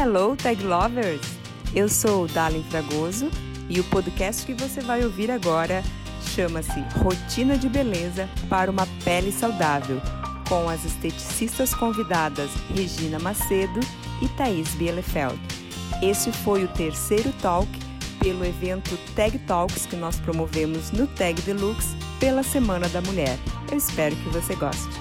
Hello, Tag Lovers! Eu sou Dalin Fragoso e o podcast que você vai ouvir agora chama-se Rotina de Beleza para uma Pele Saudável, com as esteticistas convidadas Regina Macedo e Thaís Bielefeld. Esse foi o terceiro talk pelo evento Tag Talks que nós promovemos no Tag Deluxe pela Semana da Mulher. Eu espero que você goste.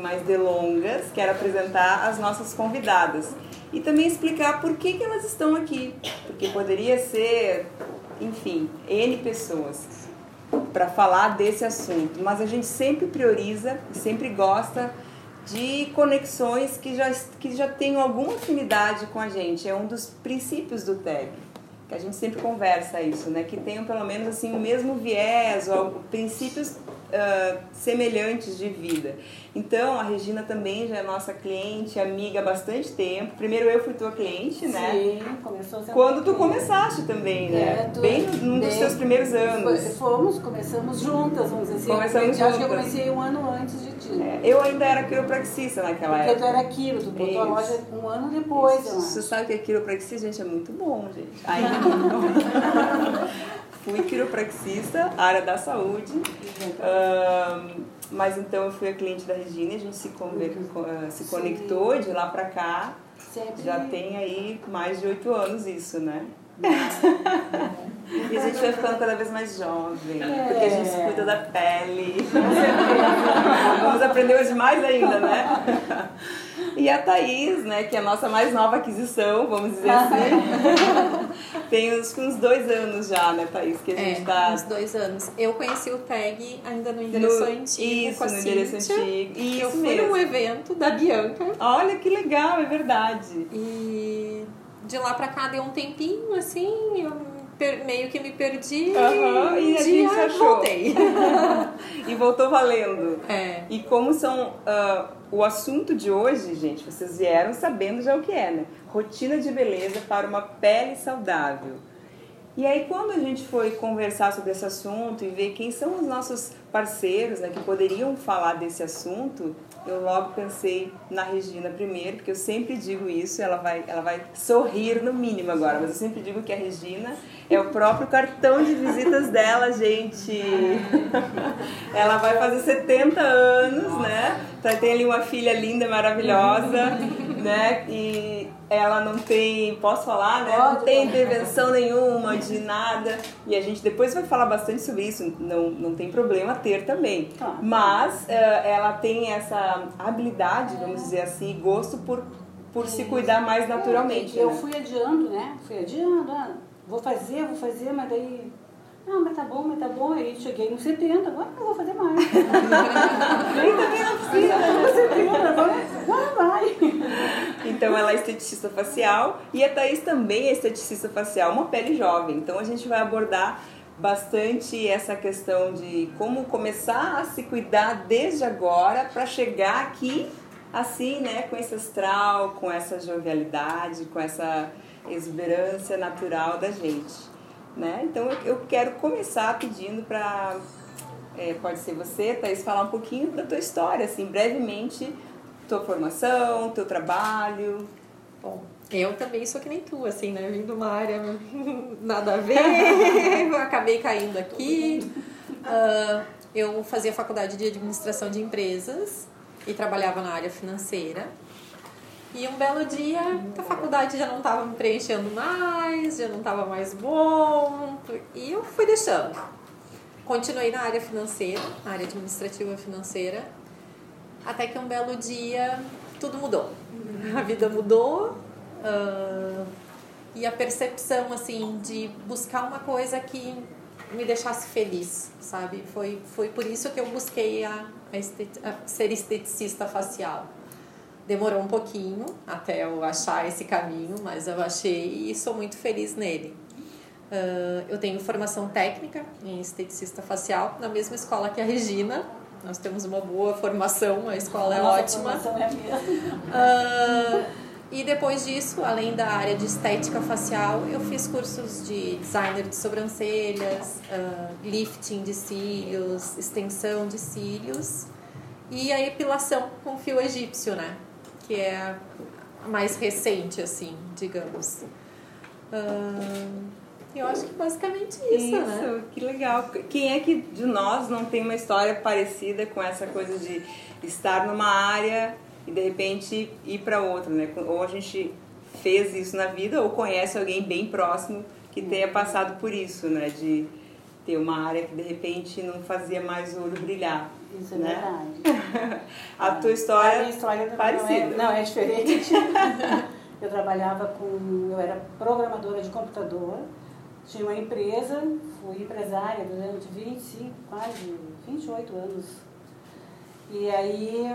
Mais delongas, quero apresentar as nossas convidadas e também explicar por que, que elas estão aqui. Porque poderia ser, enfim, N pessoas para falar desse assunto, mas a gente sempre prioriza sempre gosta de conexões que já, que já tenham alguma afinidade com a gente. É um dos princípios do TEG, que a gente sempre conversa isso, né? Que tenham pelo menos assim o mesmo viés ou princípios uh, semelhantes de vida. Então, a Regina também já é nossa cliente, amiga há bastante tempo. Primeiro eu fui tua cliente, né? Sim, começou sendo Quando tu começaste também, né? É, Bem num dos teus primeiros anos. Fomos, começamos juntas, vamos dizer assim. Começamos eu, juntas. Acho que eu comecei um ano antes de ti. É, eu ainda era quiropraxista naquela Porque época. Porque tu era quiro, tu botou a loja um ano depois, Isso. Você sabe que a quiropraxia, gente, é muito bom, gente. Ainda é muito bom. Fui quiropraxista, área da saúde. Mas então eu fui a cliente da Regina, a gente se, conver, se conectou Sim. de lá pra cá. Sempre. Já tem aí mais de oito anos isso, né? e a gente vai ficando cada vez mais jovem, é. porque a gente cuida da pele. Vamos aprender hoje mais ainda, né? E a Thaís, né, que é a nossa mais nova aquisição, vamos dizer assim. Tem uns, uns dois anos já, né, Thaís, que a gente é, tá... uns dois anos. Eu conheci o TAG ainda no endereço no, antigo, Isso, no endereço antigo. Isso eu fui mesmo. num evento da Bianca. Olha que legal, é verdade. E de lá pra cá deu um tempinho, assim, eu meio que me perdi uhum, e a gente achou. voltei. e voltou valendo. É. E como são... Uh, o assunto de hoje, gente, vocês vieram sabendo já o que é, né? Rotina de beleza para uma pele saudável. E aí, quando a gente foi conversar sobre esse assunto e ver quem são os nossos parceiros né, que poderiam falar desse assunto, eu logo pensei na Regina primeiro, porque eu sempre digo isso, ela vai, ela vai sorrir no mínimo agora, mas eu sempre digo que a Regina é o próprio cartão de visitas dela, gente. ela vai fazer 70 anos, né? Tá, tem ali uma filha linda, maravilhosa, né? E ela não tem, posso falar, né? Não tem intervenção nenhuma de nada. E a gente depois vai falar bastante sobre isso, não, não tem problema ter também. Mas uh, ela tem essa habilidade, vamos dizer assim, gosto por, por se cuidar mais naturalmente. Eu né? fui adiando, né? Fui adiando, ah, vou fazer, vou fazer, mas daí ah, mas tá bom, mas tá bom. Aí cheguei nos 70, agora não vou fazer mais. Nem também não precisa, 70, agora, agora vai. Então ela é esteticista facial e a Thaís também é esteticista facial, uma pele jovem. Então a gente vai abordar bastante essa questão de como começar a se cuidar desde agora para chegar aqui assim, né, com esse astral, com essa jovialidade, com essa exuberância natural da gente. Né? Então eu quero começar pedindo para, é, pode ser você, Thaís, falar um pouquinho da tua história, assim, brevemente, tua formação, teu trabalho. Bom, eu também sou que nem tu, assim, né? Vim de uma área nada a ver, acabei caindo aqui. Uh, eu fazia faculdade de administração de empresas e trabalhava na área financeira. E um belo dia a faculdade já não estava me preenchendo mais, já não estava mais bom, e eu fui deixando. Continuei na área financeira, na área administrativa financeira, até que um belo dia tudo mudou. A vida mudou uh, e a percepção assim de buscar uma coisa que me deixasse feliz, sabe? Foi, foi por isso que eu busquei a, a, a ser esteticista facial Demorou um pouquinho até eu achar esse caminho, mas eu achei e sou muito feliz nele. Uh, eu tenho formação técnica em esteticista facial na mesma escola que a Regina. Nós temos uma boa formação, a escola é Nossa ótima. Formação é mesmo. Uh, e depois disso, além da área de estética facial, eu fiz cursos de designer de sobrancelhas, uh, lifting de cílios, extensão de cílios E a epilação com fio egípcio, né? Que é a mais recente, assim, digamos. Uh, eu acho que basicamente isso, isso né? que legal. Quem é que de nós não tem uma história parecida com essa coisa de estar numa área e de repente ir para outra, né? Ou a gente fez isso na vida ou conhece alguém bem próximo que tenha passado por isso, né? De ter uma área que de repente não fazia mais o olho brilhar. Isso é né? verdade. a tua história, a minha história é parecida. Não é, não, é diferente. eu trabalhava com. Eu era programadora de computador, tinha uma empresa, fui empresária durante 25, quase 28 anos. E aí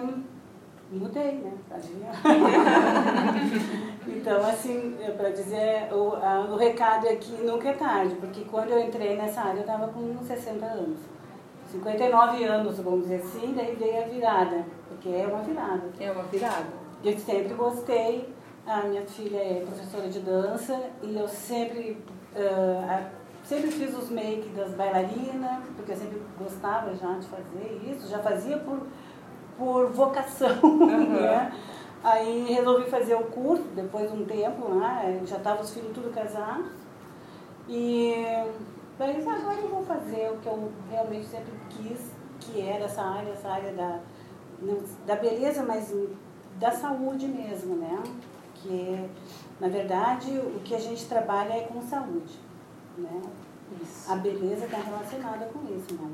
mudei, né? então, assim, é para dizer, o, a, o recado é que nunca é tarde, porque quando eu entrei nessa área eu estava com 60 anos. 59 anos, vamos dizer assim, daí veio a virada, porque é uma virada. É uma virada. Eu sempre gostei, a minha filha é professora de dança e eu sempre, uh, sempre fiz os make das bailarinas, porque eu sempre gostava já de fazer isso, já fazia por por vocação. Uhum. Né? Aí resolvi fazer o curso, depois de um tempo, né? já estavam os filhos tudo casados. E daí agora eu vou fazer o que eu realmente sempre quis, que era essa área, essa área da, da beleza, mas da saúde mesmo, né? Que na verdade o que a gente trabalha é com saúde. Né? Isso. A beleza está relacionada com isso, né?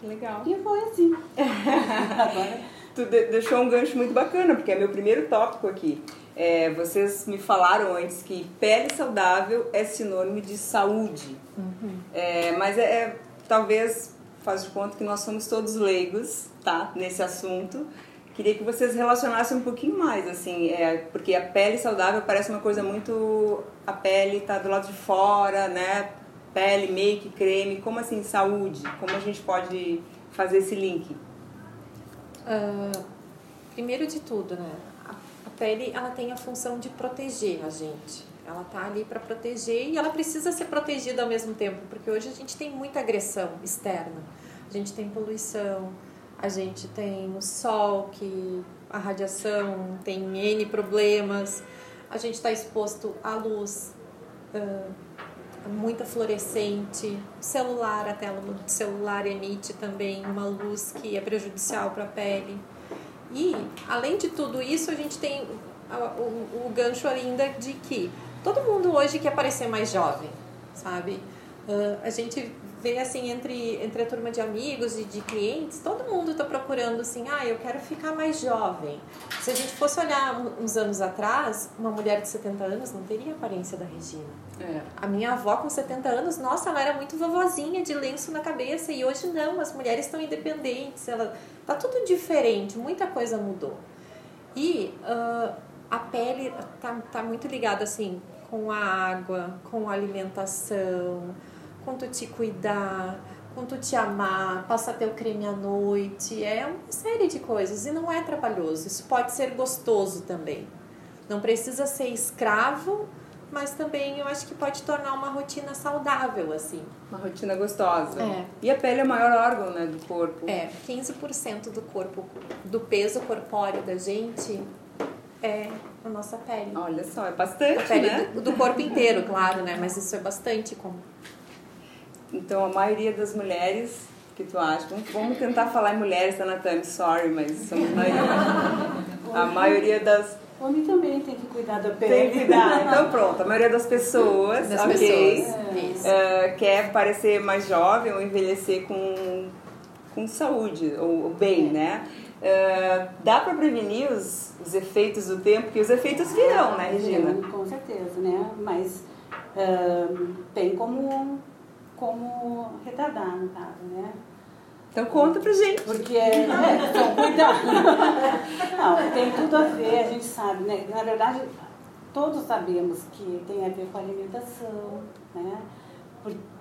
Que legal. E foi assim. Agora. Tu deixou um gancho muito bacana, porque é meu primeiro tópico aqui. É, vocês me falaram antes que pele saudável é sinônimo de saúde. Uhum. É, mas é, é, talvez faz de conta que nós somos todos leigos, tá? Nesse assunto. Queria que vocês relacionassem um pouquinho mais, assim, é, porque a pele saudável parece uma coisa muito. A pele tá do lado de fora, né? pele, make, creme, como assim saúde? Como a gente pode fazer esse link? Uh, primeiro de tudo, né? A, pele ela tem a função de proteger a gente. Ela tá ali para proteger e ela precisa ser protegida ao mesmo tempo, porque hoje a gente tem muita agressão externa. A gente tem poluição, a gente tem o sol, que a radiação tem N problemas, a gente está exposto à luz. Uh, muita fluorescente, celular, a tela do celular emite também uma luz que é prejudicial para a pele. E, além de tudo isso, a gente tem o, o, o gancho ainda de que todo mundo hoje quer parecer mais jovem, sabe? Uh, a gente vê assim entre, entre a turma de amigos e de clientes, todo mundo está procurando assim, ah, eu quero ficar mais jovem. Se a gente fosse olhar uns anos atrás, uma mulher de 70 anos não teria a aparência da Regina. É. A minha avó com 70 anos, nossa, ela era muito vovozinha de lenço na cabeça e hoje não, as mulheres estão independentes, ela tá tudo diferente, muita coisa mudou. E uh, a pele tá, tá muito ligada assim com a água, com a alimentação, com tu te cuidar, com tu te amar, passar teu creme à noite, é uma série de coisas e não é trabalhoso. Isso pode ser gostoso também. Não precisa ser escravo, mas também eu acho que pode tornar uma rotina saudável, assim. Uma rotina gostosa. É. E a pele é o maior órgão, né, do corpo. É, 15% do corpo, do peso corpóreo da gente é a nossa pele. Olha só, é bastante, a pele né? Do, do corpo inteiro, claro, né? Mas isso é bastante comum. Então, a maioria das mulheres, que tu acha? Vamos tentar falar em mulheres, Anatami, sorry, mas somos maioria. A maioria das... Homem também tem que cuidar da pele. Tem que cuidar. Então, pronto, a maioria das pessoas, das ok, pessoas. Uh, quer parecer mais jovem ou envelhecer com, com saúde, ou, ou bem, né? Uh, dá para prevenir os, os efeitos do tempo, porque os efeitos virão, né, Regina? Com certeza, né? Mas uh, tem como como retardar, no caso, né? Então conta pra gente. Porque, é, então, cuidado. Não, tem tudo a ver, a gente sabe, né? Na verdade, todos sabemos que tem a ver com a alimentação, né?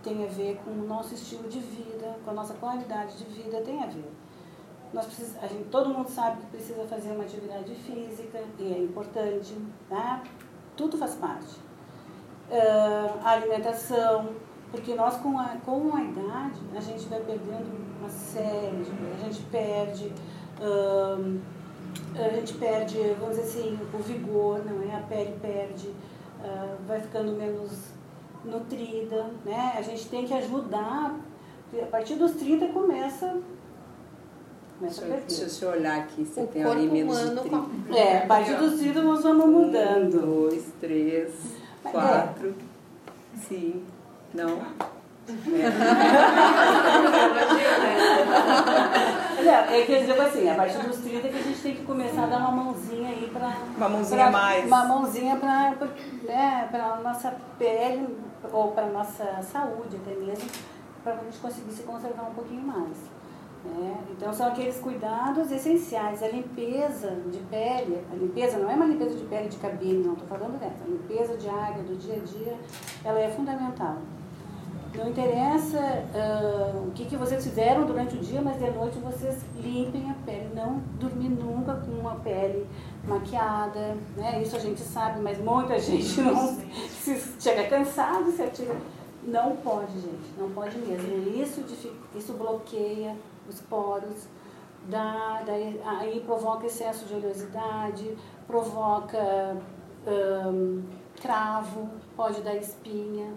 Tem a ver com o nosso estilo de vida, com a nossa qualidade de vida, tem a ver. Nós precisamos, a gente, todo mundo sabe que precisa fazer uma atividade física e é importante, tá? Tudo faz parte. Uh, a alimentação, porque nós, com a, com a idade, a gente vai perdendo uma série de coisas. A gente perde Ahn, a gente perde, vamos dizer assim, o vigor, não é? A pele perde, ah, vai ficando menos nutrida, né? A gente tem que ajudar, a partir dos 30 começa, começa a Deixa eu, deixa perder. eu olhar aqui se O tem corpo ali menos de humano 30. com É, a partir dos 30 nós vamos Um, mudando. dois, três, Mas quatro, cinco. Não? Não, é que eu digo assim, a partir dos 30 que a gente tem que começar a dar uma mãozinha aí pra. Uma mãozinha pra- a mais. Uma mãozinha pra, pra, né, pra nossa pele ou pra nossa saúde até mesmo, pra a gente conseguir se conservar um pouquinho mais. né? Então são aqueles cuidados essenciais, a limpeza de pele, a limpeza não é uma limpeza de pele de cabine, não estou falando dessa, a limpeza diária do dia a dia, ela é fundamental. Não interessa ah, o que, que vocês fizeram durante o dia, mas de noite vocês limpem a pele. Não dormir nunca com uma pele maquiada, né? Isso a gente sabe, mas muita gente não se chega cansado, se atira. Não pode, gente, não pode mesmo. Isso, isso bloqueia os poros, dá, daí, aí provoca excesso de oleosidade, provoca ahn, cravo, pode dar espinha.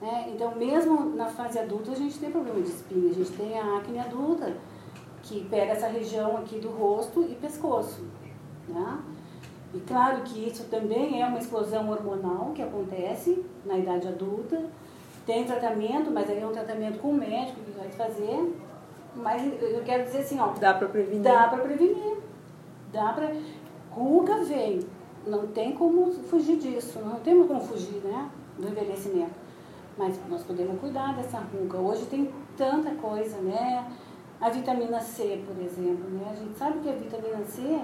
Né? Então, mesmo na fase adulta, a gente tem problema de espinha. A gente tem a acne adulta, que pega essa região aqui do rosto e pescoço. Né? E claro que isso também é uma explosão hormonal que acontece na idade adulta. Tem tratamento, mas aí é um tratamento com o médico que vai fazer. Mas eu quero dizer assim, ó, Dá pra prevenir? Dá para prevenir. Dá para. Ruga vem. Não tem como fugir disso. Não tem como fugir, né? Do envelhecimento. Mas nós podemos cuidar dessa ruga. Hoje tem tanta coisa, né? A vitamina C, por exemplo, né? A gente sabe que a vitamina C,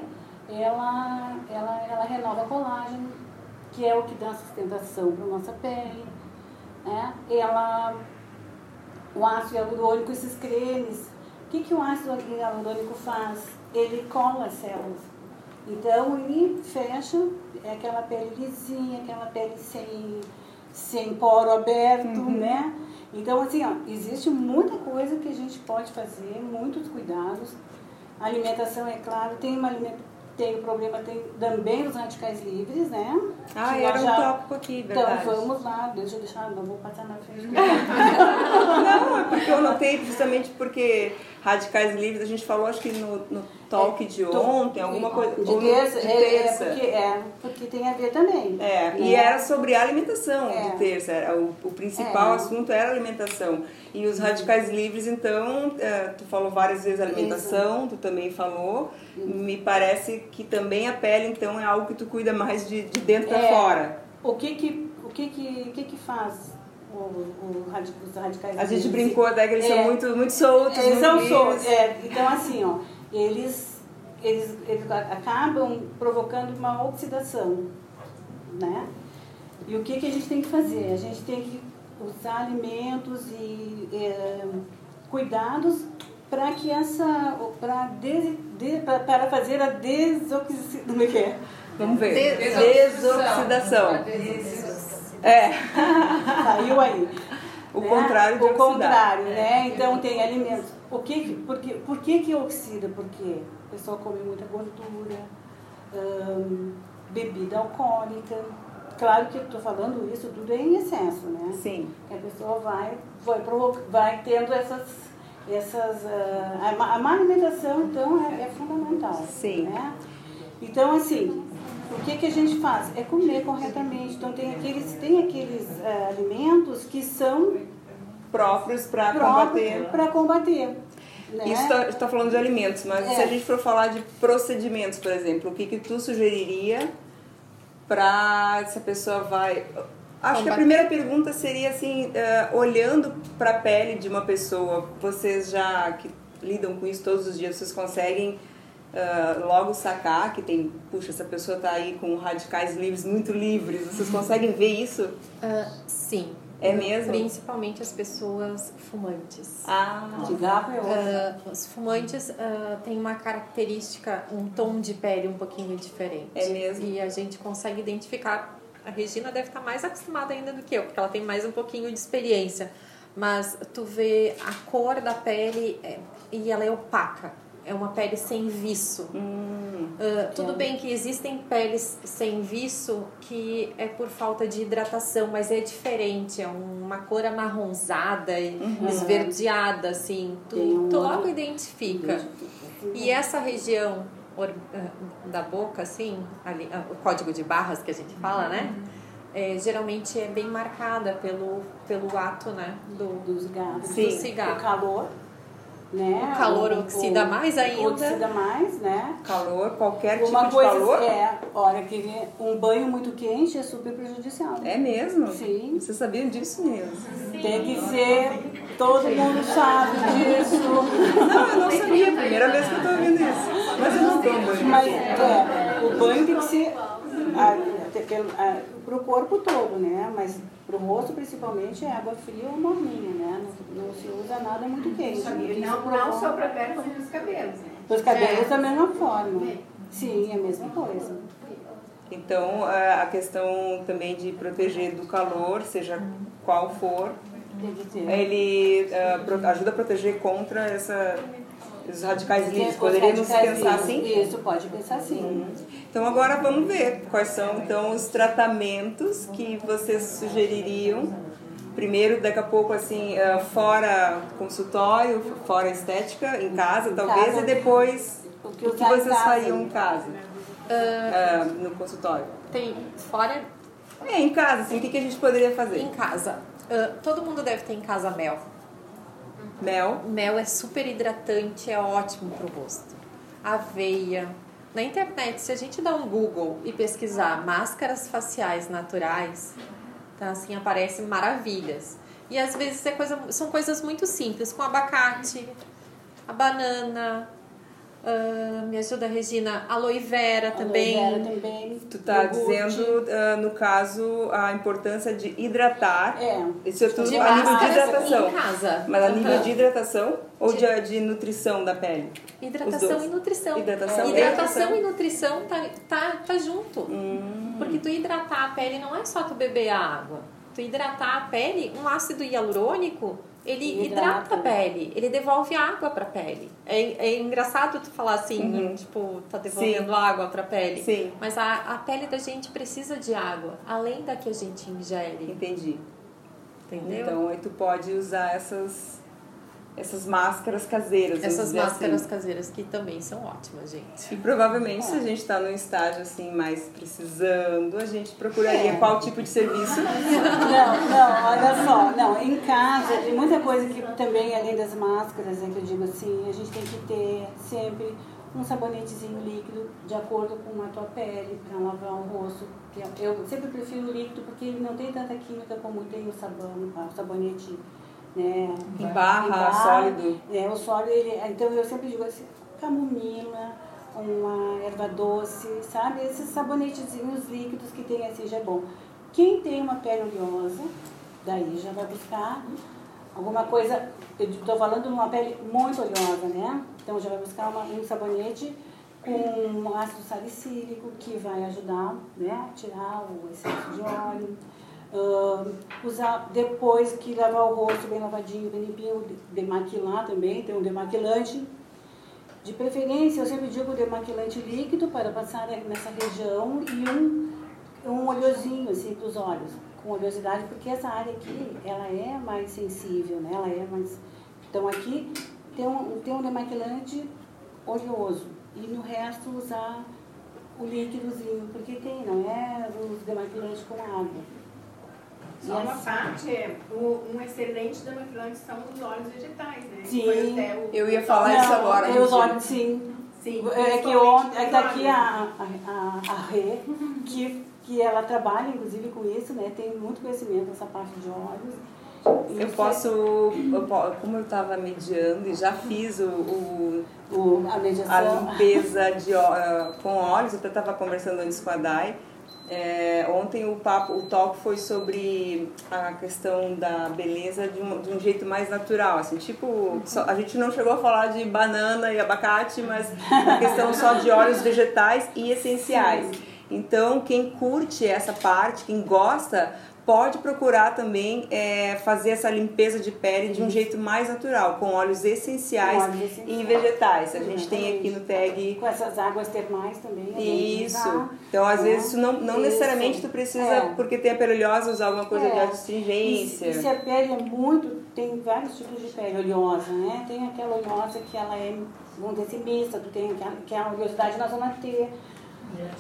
ela, ela, ela renova colágeno, que é o que dá sustentação para nossa pele. Né? Ela o ácido hialurônico, esses cremes. O que, que o ácido hialurônico faz? Ele cola as células. Então, ele fecha é aquela pele lisinha, aquela pele sem, sem poro aberto, né? Então, assim, ó, existe muita coisa que a gente pode fazer, muitos cuidados. A alimentação, é claro, tem uma alimentação tem o problema tem também dos radicais livres, né? Ah, Que era um já- tópico aqui, Então verdade. vamos lá, deixa eu deixar, não vou passar na frente. Não, é porque eu notei justamente porque radicais livres, a gente falou acho que no, no talk de ontem, alguma coisa. De terça, de é, é terça. porque, é, porque tem a ver também. É, e né? era sobre a alimentação É. de terça. Era o, o principal É. assunto era alimentação. E os radicais livres, então, é, tu falou várias vezes alimentação, tu também falou. Me parece que também a pele, então, é algo que tu cuida mais de, de dentro pra É. fora. O que que, o que, que, o que, que faz o, o radi- os radicais A gente brincou até que eles É. são muito, muito soltos, Eles muito são soltos. É, então, assim, ó, eles, eles, eles acabam provocando uma oxidação, né? E o que, que a gente tem que fazer? A gente tem que usar alimentos e é, cuidados para que essa para des, de, pra- para fazer a desoxidação como é que é? Vamos ver. Desoxidação. Desoxidação. É, Saiu aí. o né? contrário de O oxidar. contrário, né? Então tem alimentos. O que, por, que, por que que oxida? Porque a pessoa come muita gordura, hum, bebida alcoólica. Claro que eu estou falando isso tudo é em excesso, né? Sim. Que a pessoa vai, vai, vai tendo essas. essas a, ma- a má alimentação, então, é, é fundamental. Sim. Né? Então, assim, o que, que a gente faz? É comer corretamente. Então, tem aqueles, tem aqueles ah, alimentos que são Próprios para combater. para combater. Né? Isso está falando de alimentos, mas É. se a gente for falar de procedimentos, por exemplo, o que, que tu sugeriria para se a pessoa vai. Acho que a Combater. primeira pergunta seria assim, eh, olhando para a pele de uma pessoa, vocês já que lidam com isso todos os dias, vocês conseguem eh, logo sacar que tem, puxa, essa pessoa está aí com radicais livres, muito livres, vocês conseguem ver isso? Ah, sim. É mesmo? Principalmente as pessoas fumantes. Ah, Cigarro é outro. Ah, os fumantes ah, têm uma característica, um tom de pele um pouquinho diferente. É mesmo? E a gente consegue identificar. A Regina deve estar mais acostumada ainda do que eu, porque ela tem mais um pouquinho de experiência. Mas tu vê a cor da pele é, e ela é opaca. É uma pele sem viço. Hum, Uh, tudo bem que existem peles sem viço que é por falta de hidratação, mas é diferente, é uma cor amarronzada e esverdeada, assim, tu, um tu logo identifica. E essa região ah, da boca, assim, ali, ah, o código de barras que a gente fala, né? É, geralmente é bem marcada pelo, pelo ato, né? Do, dos gatos. Sim. do cigarro. O calor, né? O calor oxida mais ainda. Oxida mais, né? calor, qualquer tipo Uma de coisa calor? é, olha, que um banho muito quente é super prejudicial. É mesmo? Sim. Vocês sabiam disso mesmo? Tem que ser, todo mundo sabe disso. Não, eu não sabia. Primeira vez que eu tô ouvindo isso. Mas eu não tomo banho. Mas é, o banho tem que ser ah, até pelo- ah, pro corpo todo, né? Mas pro rosto principalmente é água fria ou morninha, né? Não, não se usa nada muito quente. né? E Isso não, pro não só para pele, como nos cabelos. né? Os cabelos da mesma forma. Sim, é a mesma coisa. Então, a a questão também de proteger do calor, seja qual for, que ele pro- ajuda a proteger contra essa, os radicais livres. Os Poderíamos radicais pensar livres. assim? Isso, pode pensar assim. Então agora vamos ver quais são então os tratamentos que vocês sugeririam. Primeiro, daqui a pouco assim, ah, fora consultório, fora estética, em casa talvez, casa. e depois O o que que usar em vocês fariam em casa, ah, no consultório. Tem fora É, em casa, assim, o que, que a gente poderia fazer? em casa. Ah, todo mundo deve ter em casa mel. Mel, Mel é super hidratante, é ótimo pro rosto. Aveia. Na internet, se a gente dá um Google e pesquisar máscaras faciais naturais, tá assim, aparecem maravilhas. E às vezes é coisa, são coisas muito simples, com abacate, a banana, ah, me ajuda Regina, aloe vera também. Aloe vera também. tu tá iogurte. dizendo, ah, no caso, a importância de hidratar. É. Isso é tudo De a nível de hidratação. em casa. Mas a nível Aham. de hidratação ou De- de, de nutrição da pele? Hidratação e nutrição. Hidratação e Hidratação nutrição. e nutrição tá, tá, tá junto. Hum. Porque tu hidratar a pele não é só tu beber a água. Tu hidratar a pele, um ácido hialurônico, ele Hidrata. hidrata a pele, ele devolve água pra pele. É, é engraçado tu falar assim, tipo, tá devolvendo água pra pele. Sim. Mas a, a pele da gente precisa de água, além da que a gente ingere, Entendi. entendeu? Então aí tu pode usar essas, essas máscaras caseiras. Essas dizer máscaras assim. caseiras que também são ótimas, gente. E provavelmente se a gente está num estágio assim mais precisando, a gente procuraria É. qual tipo de serviço. Não, não, olha só, não, em casa tem muita coisa que também, além das máscaras, né, que eu digo assim, a gente tem que ter sempre um sabonetezinho líquido de acordo com a tua pele para lavar o rosto. que Eu eu sempre prefiro líquido porque ele não tem tanta química como tem o sabão, o sabonete, né? Em barra, sólido. É, o sólido, ele, então eu sempre digo assim, camomila, uma erva doce, sabe? Esses sabonetezinhos líquidos que tem assim já é bom. Quem tem uma pele oleosa, daí já vai buscar alguma coisa, eu estou falando de uma pele muito oleosa, né? Então já vai buscar uma, um sabonete com ácido salicílico que vai ajudar né, a tirar o excesso de óleo. Ah, usar depois que lavar o rosto bem lavadinho, bem limpinho, demaquilar também, tem um demaquilante. De preferência, eu sempre digo demaquilante líquido para passar nessa região e um, um oleosinho assim para os olhos, com oleosidade, porque essa área aqui, ela é mais sensível, né? Ela é mais... Então aqui tem um, tem um demaquilante oleoso e no resto usar o líquidozinho, porque tem, não é os demaquilantes com água. Só uma Yes. parte, é, o- um excelente demaquilante são os óleos vegetais, né? Sim. O- Eu ia falar isso agora, Eu os olhos, sim. Sim, É que ontem, é os que aqui óleos. a, a, a, Rê, que, que ela trabalha inclusive com isso, né? Tem muito conhecimento nessa parte de óleos. Eu posso, eu como eu estava mediando e já fiz o, o- O, a a limpeza de, ah, com óleos, eu até estava conversando antes com a Dai. É, ontem o papo, o talk foi sobre a questão da beleza de um, de um jeito mais natural, assim, tipo, só- a gente não chegou a falar de banana e abacate, mas a questão só de óleos vegetais e essenciais. Então, quem curte essa parte, quem gosta, pode procurar também é, fazer essa limpeza de pele de um jeito mais natural, com óleos essenciais, Com óleos essenciais. e vegetais. A gente tem aqui no tag Com essas águas termais também. de isso. usar, Então, às né? vezes, não, não Isso. necessariamente tu precisa, É. porque tem a pele oleosa, usar alguma coisa de É. astringência. E, e se a pele é muito, tem vários tipos de pele oleosa, né? Tem aquela oleosa que ela é, vamos dizer assim, mista, tu tem aquela- que é a oleosidade na zona T.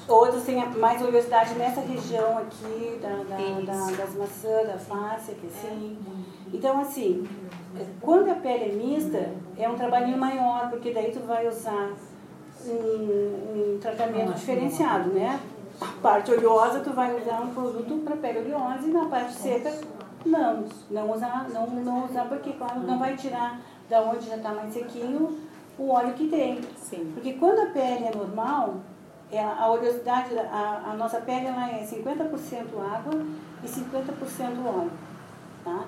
Outros têm mais oleosidade nessa região aqui, da, da- da- das maçãs, da face, aqui assim. Então, assim, quando a pele é mista, é um trabalhinho maior, porque daí tu vai usar um, um tratamento diferenciado, né? A parte oleosa, tu vai usar um produto para pele oleosa e na parte seca, não. Não usar, não, não usar porque, claro, não vai tirar da onde já está mais sequinho o óleo que tem. Sim. Porque quando a pele é normal, é a oleosidade, a, a nossa pele ela é 50% água e 50% óleo. Tá?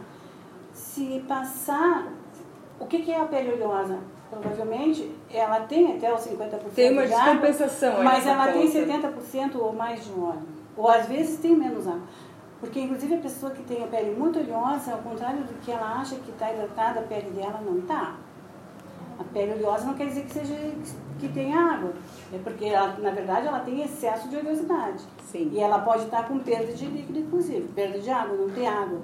Se passar. O que, que é a pele oleosa? Provavelmente ela tem até os 50% Tem uma de água, descompensação aí mas ela tem conta. 70% ou mais de óleo. Ou às vezes tem menos água. Porque, inclusive, a pessoa que tem a pele muito oleosa, ao contrário do que ela acha que está hidratada, a pele dela não está. A pele oleosa não quer dizer que seja que tenha água. É porque, ela, na verdade, ela tem excesso de oleosidade. Sim. E ela pode estar com perda de líquido, inclusive. Perda de água, não tem água.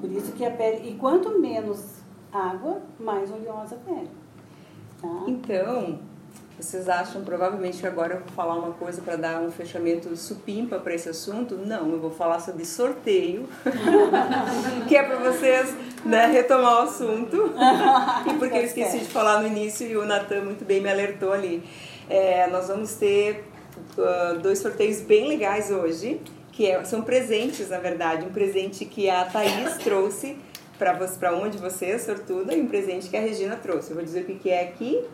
Por isso que a pele... E quanto menos água, mais oleosa a pele. Tá? Então, vocês acham provavelmente que agora eu vou falar uma coisa para dar um fechamento supimpa para esse assunto? Não, eu vou falar sobre sorteio, que é para vocês né, retomar o assunto. e porque eu esqueci de falar no início e o Natan muito bem me alertou ali. É, nós vamos ter ah, dois sorteios bem legais hoje, que é- são presentes, na verdade. Um presente que a Thaís trouxe para para uma de vocês, sortuda, e um presente que a Regina trouxe. Eu vou dizer o que que é aqui.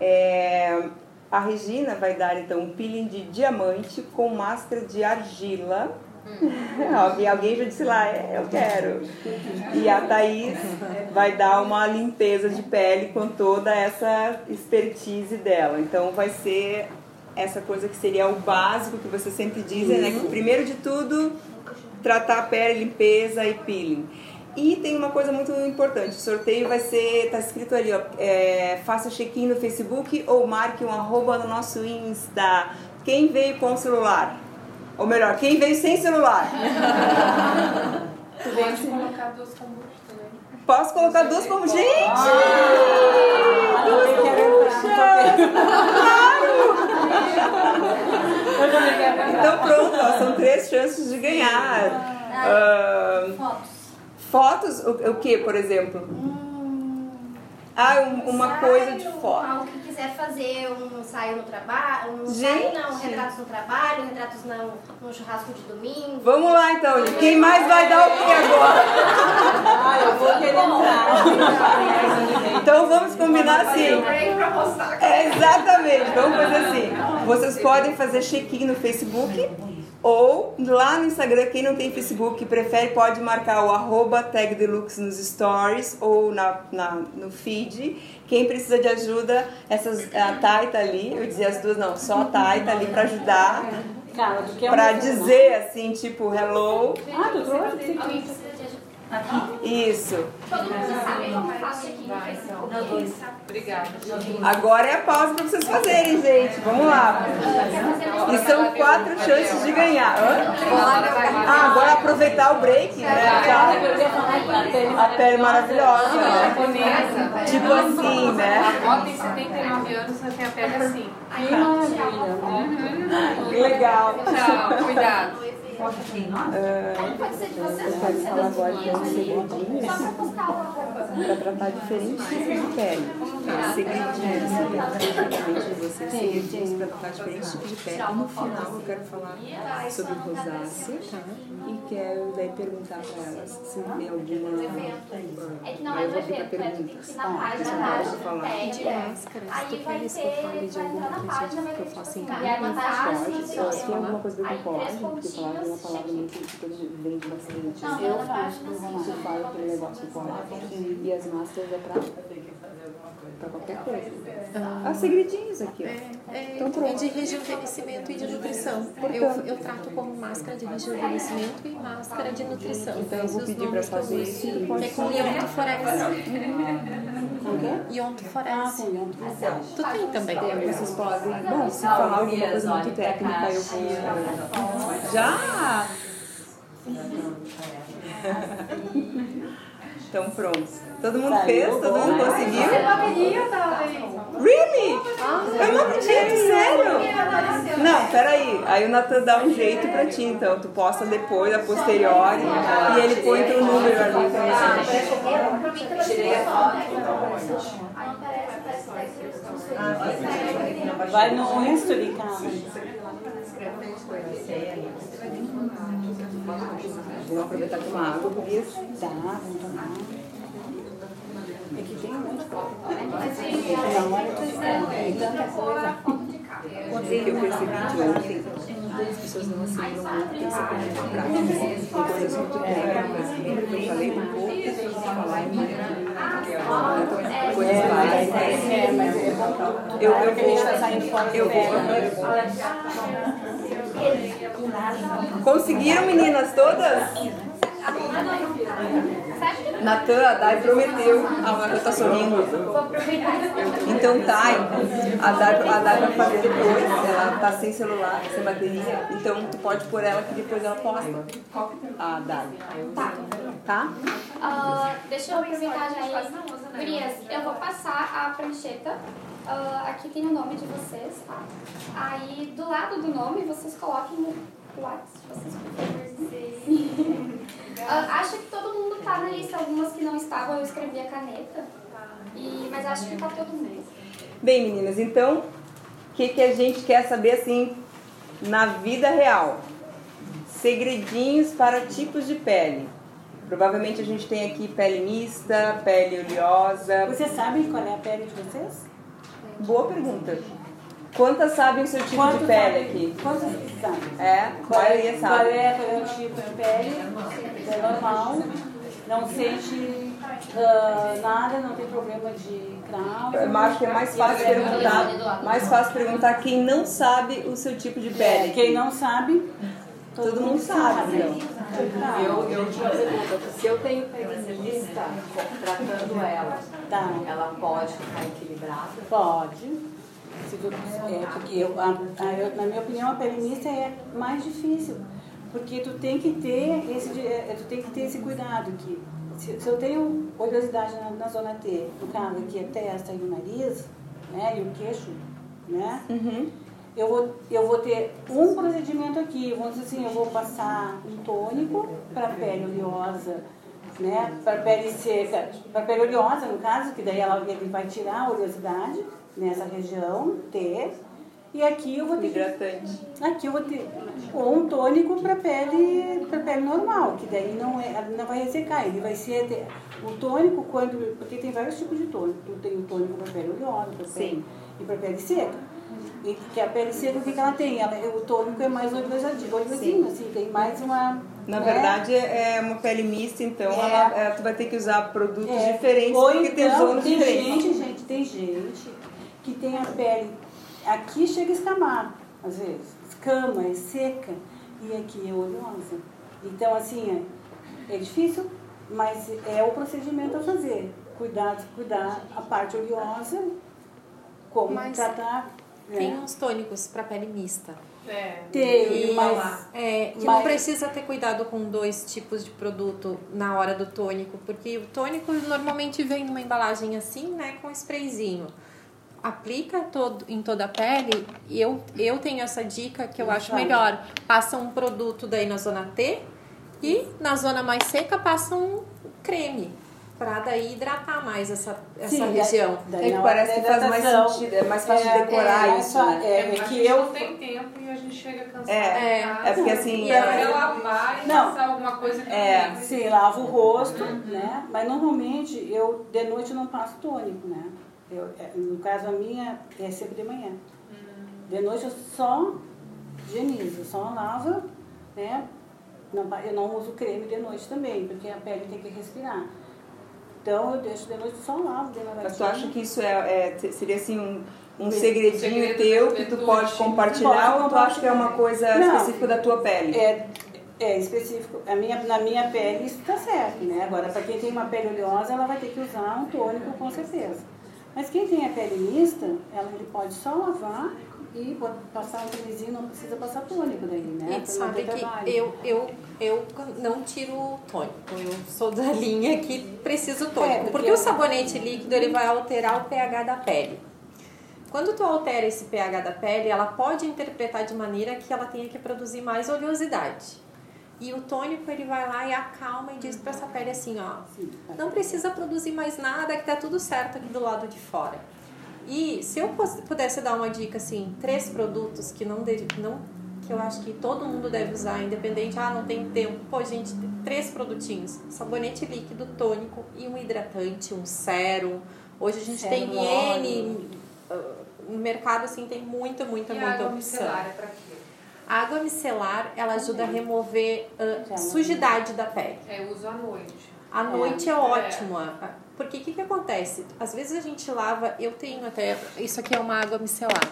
É, a Regina vai dar então um peeling de diamante com máscara de argila. alguém, alguém já disse lá, é, eu quero. E a Thaís vai dar uma limpeza de pele com toda essa expertise dela. Então vai ser essa coisa que seria o básico que vocês sempre dizem, né? Que primeiro de tudo, tratar a pele, limpeza e peeling. E tem uma coisa muito importante, o sorteio vai ser, tá escrito ali, ó, é, faça check-in no Facebook ou marque um arroba no nosso Insta. Quem veio com celular? Ou melhor, quem veio sem celular? Tu pode colocar duas combustíveis também. Posso colocar duas como... Gente! Também quero entrar. Então pronto, ó, são três chances de ganhar. Ah, Fotos. Fotos, o, o que, por exemplo? Ah, um- uma coisa de foto. Algo que quiser fazer, um ensaio no trabalho, um Gente. ensaio não, retratos no trabalho, retratos não, no churrasco de domingo. Vamos lá então, gente. Quem mais vai dar o que agora? Ah, eu vou querer entrar. Então vamos combinar assim. É, exatamente, vamos fazer assim. Vocês podem fazer check-in no Facebook ou lá no Instagram, quem não tem Facebook prefere, pode marcar o arroba tag deluxe nos stories ou na, na, no feed. Quem precisa de ajuda, essas, a Thay tá ali, eu dizia as duas, não, só a Thay tá ali pra ajudar, Cara, tu quer pra um- dizer assim, tipo, hello, Ah, tu trouxe? Alguém precisa de ajuda. Isso. Todo mundo sabe como eu faço aqui Facebook. Obrigada. Agora é a pausa pra vocês fazerem, gente, vamos lá. E são quatro chances de ganhar. Hã? Ah, agora aproveitar o break, né? Que a pele maravilhosa. Japonesa. Tipo assim, né? Tem 79 anos, mas tem a pele assim. Que maravilha. Que legal. Tchau, cuidado. Aí pode ser de vocês, pode ser falar das agora de um minhas, só postar o arroba. Pra tratar diferentes tipos de pele. Segredinhos, segredinhos de vocês, segredinhos pra tratar diferentes tipos de pele. E no final eu quero falar sobre rosácea e quero daí perguntar pra elas se tem alguma. É que não é eu do evento, pra é tu tem que na página eu da falar. De máscara, se tu queres que eu fale de alguma coisa que eu faço em casa. assim, assim, se tem alguma coisa que Aí pode, três porque falar de uma palavra muito que vende bastante. Eu eu assim, vou Você fala aquele negócio pode. E as máscaras é pra, pra qualquer coisa. Ah, segredinhos aqui, ó. É, é, Então, pronto. é de rejuvenescimento e de nutrição. Eu, eu trato como máscara de rejuvenescimento e máscara de nutrição. Então eu vou pedir eu fazer isso e Que é com ionto forese. Com o quê? Ionto Ah, forese. tem massagem. Tu tem também. Vocês podem. Bom, se falar alguma coisa muito técnica, eu vou. Já! Então pronto. Todo mundo fez? Todo mundo conseguiu? Really? Eu não acredito, sério! Não, peraí. Aí o Natan dá um jeito pra ti, então. Tu posta depois, a posteriori, e ele põe teu número ali. Vai no history, cara. Vou aproveitar com uma água, porque Tá, vamos tomar. É que tem um. Não, tem tanta coisa. eu percebi de ontem, as pessoas não assimilam muito, tem que ser como uma prática. Tem coisas muito técnicas. Lembra que eu falei um pouco? Falar em então, coisas É, é, mas é. Eu, tá vou. Conseguiram, meninas, todas? Natan, a Dai prometeu. Ah, o Natan tá sorrindo. Então tá, a Dai, a Dai vai fazer depois. Ela tá sem celular, sem bateria. Então tu pode pôr ela que depois ela posta. A Dai. Tá? Ah, deixa eu aproveitar já aí. Gurias, eu vou passar a prancheta. Ah, aqui tem o nome de vocês, tá? Aí do lado do nome vocês coloquem o WhatsApp, vocês. Ah, acho que todo mundo tá na lista, algumas que não estavam, eu escrevi a caneta. E, mas acho que tá todo mundo. Bem, meninas, então, o que, que a gente quer saber assim na vida real? Segredinhos para tipos de pele. Provavelmente a gente tem aqui pele mista, pele oleosa. Vocês sabem qual é a pele de vocês? Boa pergunta. Quantas sabem o seu tipo Quantos de pele sabem? aqui? Quantos sabem? É, Qual maioria é, qual, sabe. é, qual é o tipo de pele? É normal, não sente ah, nada, não tem problema de cravo. Eu acho que é mais fácil perguntar, mais fácil perguntar quem não sabe o seu tipo de pele. Quem não sabe, todo, Todo mundo sabe, então. Eu, eu tinha uma pergunta, se eu tenho penicilista tratando ela, Tá. ela pode ficar equilibrada? Pode. Se tu, é, porque eu, a, a- eu- na minha opinião a pele mista é mais difícil. Porque tu tem que ter esse, é, tu tem que ter esse cuidado que se, se eu tenho oleosidade na, na zona T, no caso aqui a testa e o nariz, né, e o queixo, né? Uhum. Eu vou, eu vou ter um procedimento aqui, vamos dizer assim, eu vou passar um tônico para pele oleosa, né? Para pele seca, para pele oleosa, no caso, que daí ela, ele vai tirar a oleosidade nessa região, T. E aqui eu vou ter que Hidratante. Aqui eu vou ter ou um tônico para pele para pele normal, que daí não é, ela não vai ressecar, ele vai ser o tônico quando porque tem vários tipos de tônico, tu tem o tônico para pele oleosa, para pele Sim. e para pele seca. E que a pele seca o que, que ela tem? Ela, o tônico é mais oleosadinho, oleosinho, assim, tem mais uma Na né? verdade é uma pele mista, então É. ela, é, tu vai ter que usar produtos É. diferentes Ou porque tem então, zonas tem diferentes. gente, gente, tem gente que tem a pele aqui chega a escamar, às vezes, escama, é seca e aqui é oleosa. Então assim, é, é difícil, mas é o procedimento a fazer. Cuidar, cuidar a parte oleosa, como Mas tratar. né? Tem uns tônicos para pele mista. É. Tem, E, mas é, que mas- não precisa ter cuidado com dois tipos de produto na hora do tônico, porque o tônico normalmente vem numa embalagem assim, né, com sprayzinho. Aplica todo, em toda a pele e eu, eu tenho essa dica que eu acho melhor. Passa um produto daí na zona T e na zona mais seca passa um creme para daí hidratar mais essa, essa Sim, região. daí É que parece que da faz mais sentido, é mais fácil de é, decorar é, isso, É, né? é, a que gente eu não tem tempo e a gente chega cansado. É, É. é porque assim, E é lavar e Não. passar alguma coisa que É. não. Sim, lavo o rosto, né? Mas normalmente eu de noite não passo tônico, né? Eu, é, no caso a minha é sempre de manhã. De noite eu só higienizo, só lavo, né? Não eu não uso creme de noite também, porque a pele tem que respirar. Então eu deixo de noite só lavo, de Mas tu acha que isso é, é- seria assim um, um segredinho segredo teu que tu pode compartilhar Pode ou tu acha que é uma coisa Não. específica da tua pele? É, é específico. A minha, na minha pele isso está certo, né? Agora, para quem tem uma pele oleosa, ela vai ter que usar um tônico com certeza. Mas quem tem a pele mista, ela, ele pode só lavar e passar um cremezinho, não precisa passar tônico daí, né? E sabe que trabalho. eu, eu, eu não tiro tônico. Eu sou da linha que preciso tônico. É, porque porque o sabonete líquido ele vai alterar o pH da pele. Quando tu altera esse pH da pele, ela pode interpretar de maneira que ela tenha que produzir mais oleosidade. E o tônico ele vai lá e acalma e diz para essa pele assim, ó, tá. não precisa produzir mais nada, que tá tudo certo aqui do lado de fora. E se eu pudesse dar uma dica assim, três produtos que não, não que eu acho que todo mundo deve usar, independente, ah, não tem tempo. Pô, gente, três produtinhos: sabonete líquido, tônico e um hidratante, um sérum. Hoje a gente Sérum, tem. N ah, no mercado assim tem muita, muita, E muita opção. micelar é pra quê? A água micelar, ela ajuda a remover Já, sujidade da pele. É, eu uso à noite. À É. noite é, É. ótimo. Porque o que, que acontece? Às vezes a gente lava, eu tenho até, isso aqui é uma água micelar.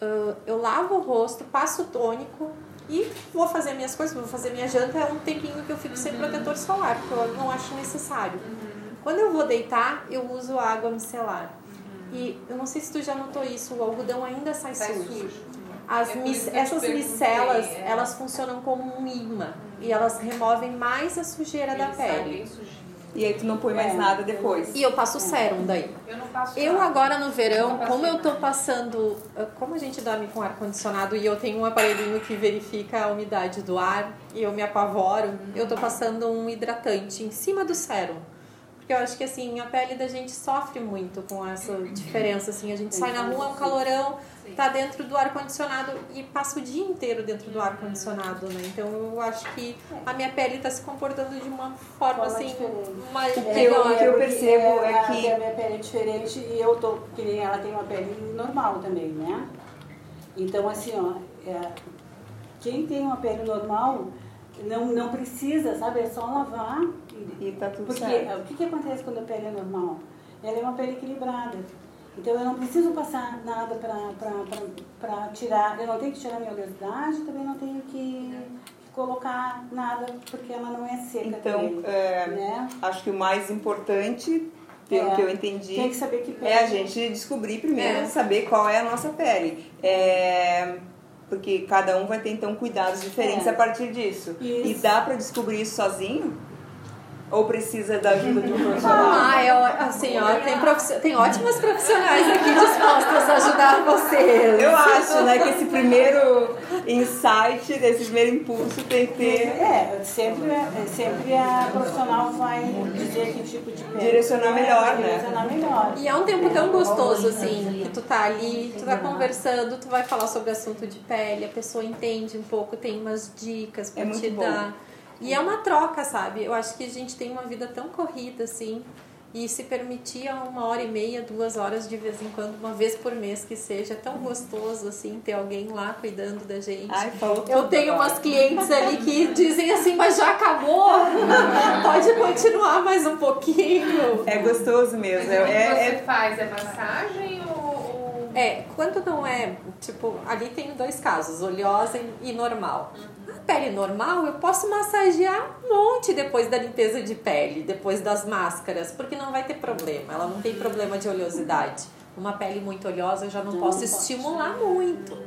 Ah, eu lavo o rosto, passo o tônico e vou fazer minhas coisas, vou fazer minha janta. É um tempinho que eu fico sem protetor solar, porque eu não acho necessário. Quando eu vou deitar, eu uso água micelar. E eu não sei se tu já notou isso, o algodão ainda sai, Sai sujo. sujo. As É eu essas micelas, é. elas funcionam como um imã. E elas removem mais a sujeira da pele. E aí tu não põe mais É. nada depois. E eu passo sérum daí. Eu não passo Eu nada. agora no verão, passo como eu tô nada. passando, eh, como a gente dorme com ar condicionado e eu tenho um aparelhinho que verifica a umidade do ar e eu me apavoro, eu tô passando um hidratante em cima do sérum. Porque eu acho que assim, a pele da gente sofre muito com essa diferença assim, a gente sai na rua, é um calorão, tá dentro do ar condicionado e passa o dia inteiro dentro do ar condicionado, né? Então eu acho que a minha pele tá se comportando de uma forma Forma assim, mais O que eu- melhor. o que eu porque percebo é a- que- A minha pele é diferente e eu tô, que nem ela tem uma pele normal também, né? Então, assim, ó, é, quem tem uma pele normal não, não precisa, sabe? É só lavar. E, E tá tudo porque certo. o que, que acontece quando a pele é normal? Ela é uma pele equilibrada. Então, eu não preciso passar nada para tirar. Eu não tenho que tirar minha oleosidade, também não tenho que colocar nada, porque ela não é seca Então, também, é, né? acho que o mais importante, pelo É. que eu entendi, Tem que saber que pele. é a gente descobrir primeiro, É. saber qual é a nossa pele. É, porque cada um vai ter então cuidados diferentes É. a partir disso. E Isso. dá pra descobrir isso sozinho? Ou precisa da ajuda de um profissional? Ah, é, assim, ó, tem, profissi- tem ótimas profissionais aqui dispostas a ajudar vocês. Eu acho, né, que esse primeiro insight, esse primeiro impulso tem que ter É, sempre, é, sempre a profissional vai dizer que tipo de pele. Direcionar melhor, né? Direcionar melhor. E é um tempo tão gostoso, assim, que tu tá ali, tu tá conversando, tu vai falar sobre assunto de pele, a pessoa entende um pouco, tem umas dicas pra É muito te bom. E é uma troca, sabe? Eu acho que a gente tem uma vida tão corrida, assim, e se permitir uma hora e meia, duas horas de vez em quando, uma vez por mês que seja, é tão gostoso, assim, ter alguém lá cuidando da gente. Ai, falou Eu tenho agora. umas clientes ali que dizem assim, mas já acabou? Pode continuar mais um pouquinho. É gostoso mesmo. Mas o que É, você é- faz? É massagem ou... É, quando não é, tipo, ali tem dois casos, oleosa e- normal. A pele normal, eu posso massagear um monte depois da limpeza de pele, depois das máscaras, porque não vai ter problema, ela não tem problema de oleosidade. Uma pele muito oleosa eu já não Não, posso pode. estimular muito.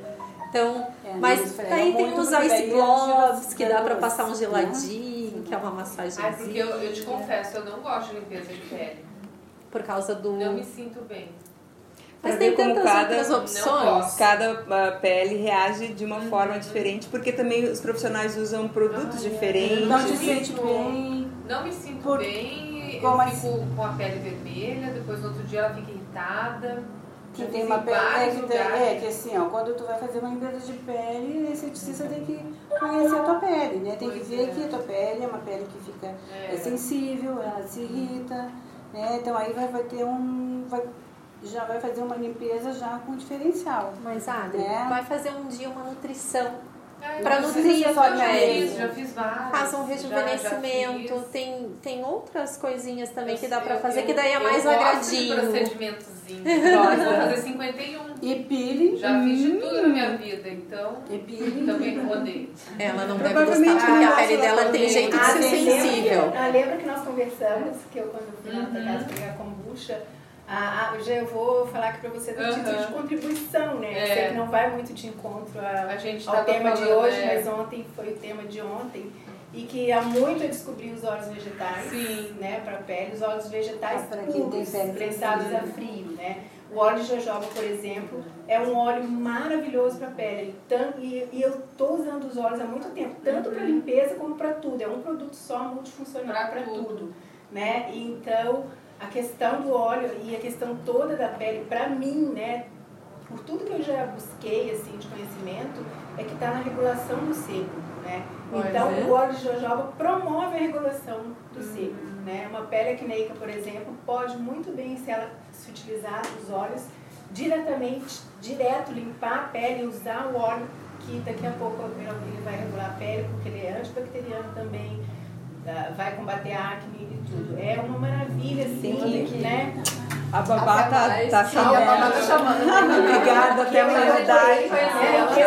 Então, É, mas esfrega daí tem os ice gloves que dá pra as passar um né? geladinho, que é uma Ah, massagenzinha. porque eu, eu te confesso, eu não gosto de limpeza de pele. Por causa do... Não me sinto bem. Mas tem ver como tantas cada- outras opções. cada ah, pele reage de uma forma diferente, porque também os profissionais usam produtos diferentes. Não te sente bem. Não me sinto Por- bem, Como eu assim? fico com a pele vermelha, depois no outro dia ela fica irritada. Que tem uma pele. É que, tem- é que assim, ó, quando tu vai fazer uma limpeza de pele, esse esteticista tem que conhecer a tua pele, né? Tem que Pois ver é. que a tua pele é uma pele que fica É. é sensível, ela se irrita, né? Então aí vai, vai ter um. Vai, já vai fazer uma limpeza já com diferencial. Mas, Adri, Né? vai fazer um dia uma nutrição. Pra Não nutrir a de Já pele. fiz, já fiz vários. Faz um já- já rejuvenescimento, fiz. tem, tem outras coisinhas também que dá pra Eu- fazer, eu- que daí é eu mais agradinho. procedimentozinho. Gosto. Vou fazer 51. E peeling. Já fiz de tudo na minha vida, então E peeling. também odeio. Ela não deve Provavelmente gostar porque a pele dela ela tem jeito de Ah, ser sensível. lembra- Ah, lembra que nós conversamos, que eu quando fui na tua casa pegar kombucha, ah, ah, já eu vou falar aqui pra você do Aham. título de contribuição, né? É. Sei que não vai muito de encontro a- A gente ao tema de falando, hoje, é. mas ontem foi o tema de ontem. E que há muito eu descobri os óleos vegetais, Sim. né, para pele, os óleos vegetais pra quem tem puros, pele prensados a sensível. frio, né? O óleo de jojoba, por exemplo, é um óleo maravilhoso para pele. Tan- E, eu tô usando os óleos há muito tempo, tanto para limpeza como para tudo. É um produto só multifuncional Pra para tudo. tudo, né? Então, a questão do óleo e a questão toda da pele, para mim, né, por tudo que eu já busquei assim de conhecimento, é que está na regulação do sebo, né? Pois então, é. o óleo de jojoba promove a regulação do Uhum. sebo, né? Uma pele acneica, por exemplo, pode muito bem, se ela se utilizar os óleos, diretamente, direto limpar a pele, usar o óleo que daqui a pouco ele vai regular a pele, porque ele é antibacteriano também, ah, vai combater a acne tudo. É uma maravilha, assim, né? A babá tá, tá Sim, a babá tá chamando. chamando. Obrigada, até amanhã. É, Até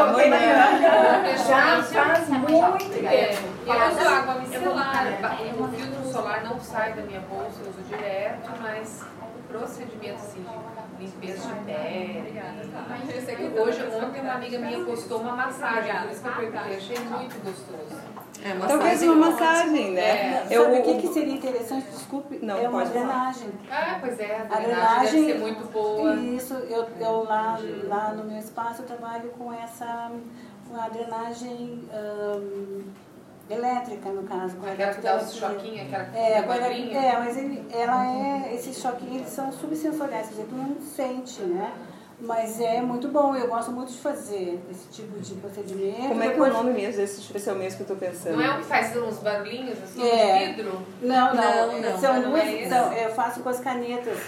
amanhã. Já faz muito tempo. eu uso água micelar. O filtro solar não sai da minha bolsa, eu uso direto, mas procedimento assim, de limpeza de pele. Hoje, ontem, uma amiga minha postou uma massagem, por isso que eu perguntei, achei muito gostoso. É uma Talvez massagem. uma massagem, né? É. Eu, Sabe o que, que seria interessante? Desculpe, Não, é uma pode falar. drenagem. Ah, pois é, a A drenagem drenagem. deve ser muito boa. Isso, eu, eu lá, lá no meu espaço eu trabalho com essa com a drenagem ahn, elétrica, no caso. Com Aquela que dá os choquinhos, aquela que É, é, com a ele- magrinha. é, mas ele, ela é, esses choquinhos eles são subsensoriais, quer dizer, tu não sente, né? Mas é muito bom, eu gosto muito de fazer esse tipo de procedimento. como é que é o nome mesmo? Esse, deixa eu ver se é o mesmo que eu tô pensando. Não é um que faz uns barulhinhos assim, É. de vidro? Não, não, Não, não, são não duas, é esse? são- eu faço com as canetas.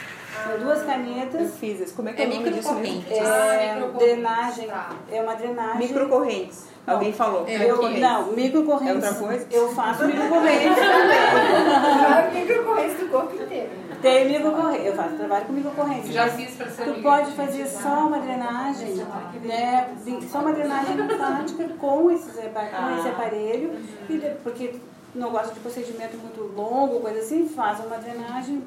São duas Eu canetas. fiz esse. Como é que é, É o nome disso mesmo? microcorrente. É, Ah, drenagem, tá. é uma drenagem. Microcorrentes. Não. Alguém falou. É, Eu, Microcorrentes. não, microcorrentes. É outra coisa? Eu faço microcorrentes também. Microcorrentes do corpo inteiro. Tem microcorrentes. Eu faço trabalho com microcorrentes. Já mas fiz pra ser Tu pode de fazer só uma drenagem, né? Só uma drenagem linfática com, esses, com esse aparelho, porque não gosta de procedimento muito longo, coisa assim, faz uma drenagem,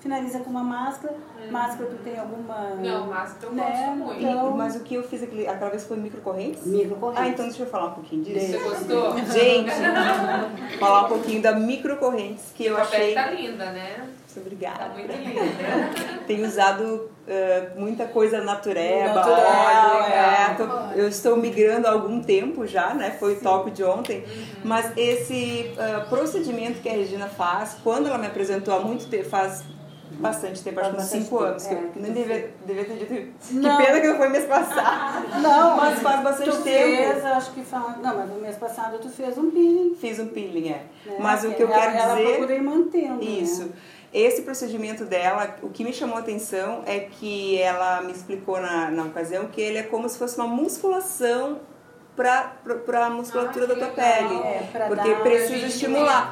finaliza com uma máscara. Máscara, tu tem alguma. Não, máscara eu né? gosto muito. Então, Mas o que eu fiz aquele, aquela vez foi microcorrentes? microcorrentes. Ah, então deixa eu falar um pouquinho Você disso. gostou? Gente, falar um pouquinho da microcorrentes que eu a pele achei. tá linda, né? Muito Tá obrigada. muito linda. Tenho usado eh, muita coisa natureba, Natural, óleo, é. é, tô- eu estou migrando há algum tempo já, né? Foi o top de ontem. Mas esse ah, procedimento que a Regina faz, quando ela me apresentou há muito tempo, faz bastante tempo, acho que uns Faz bastante 5 anos, que eu que é. nem devia, devia ter dito. Que Não. pena que não foi mês passado. Não, Mas faz bastante tu tempo. Fez, acho que faz. Não, mas no mês passado tu fez um peeling. Fiz um peeling, é. né? Mas o que eu ela, quero ela dizer. procura ir mantendo. Isso. Né? Esse procedimento dela, o que me chamou a atenção é que ela me explicou na, na ocasião que ele é como se fosse uma musculação para a musculatura Ah, da tua legal. pele. É, Porque dar- precisa estimular.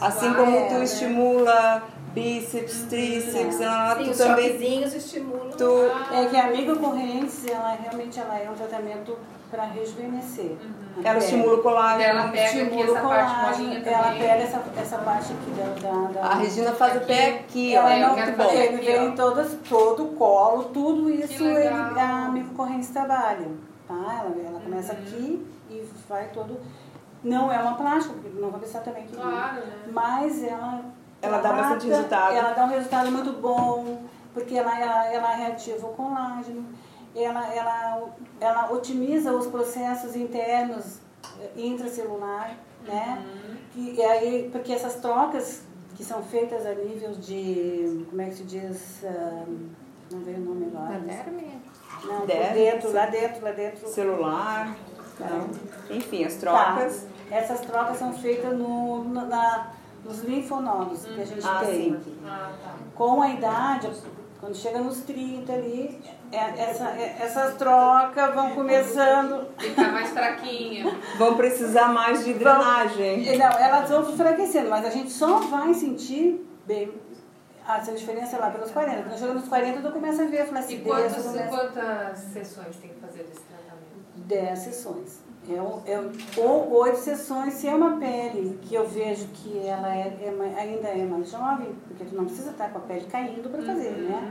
Assim como é, tu né? estimula bíceps, tríceps, ela, Sim, tu os também. estimulam. Tu, É que a microcorrentes, ela realmente ela é um tratamento para rejuvenescer. a ela pele. estimula o colágeno. Ela pega aqui Estimula essa o parte colágeno, molinha ela pega essa, essa parte aqui da... da, da A Regina faz o pé aqui, ó. ela é, não, fazer ele aqui, vem todas, todo o colo, tudo isso ele, a microcorrentes trabalha. Tá? Ela, ela Uhum. começa aqui e vai todo... Não é uma plástica, porque não vai pensar também que... Claro, né? Mas ela... Ela dá bastante trata, resultado. Ela dá um resultado muito bom, porque ela, ela, ela reativa o colágeno, ela, ela, ela otimiza os processos internos eh, intracelular, né? Uhum. E, e aí, porque essas trocas que são feitas a nível de, como é que se diz, ah, não veio o nome agora. Derme? Não, por Derme, dentro, lá dentro, lá dentro. Celular. Não. Enfim, as Tá. trocas. Essas trocas são feitas no, na- nos linfonodos que a gente Ah, tem. sim. Ah, tá. Com a idade, Quando chega nos 30 ali, é, essa, é, essas trocas vão começando. Ficar mais fraquinha. Vão precisar mais de drenagem. Não, elas vão enfraquecendo, mas a gente só vai sentir bem essa diferença lá pelos 40. Quando chega nos 40, tu começa a ver a E flacidez. quantas, começa- quantas sessões tem que fazer desse tratamento? 10 sessões. É, um- é, ou oito sessões, se é uma pele que eu vejo que ela é, é ainda é mais jovem, porque tu não precisa estar com a pele caindo para fazer, né?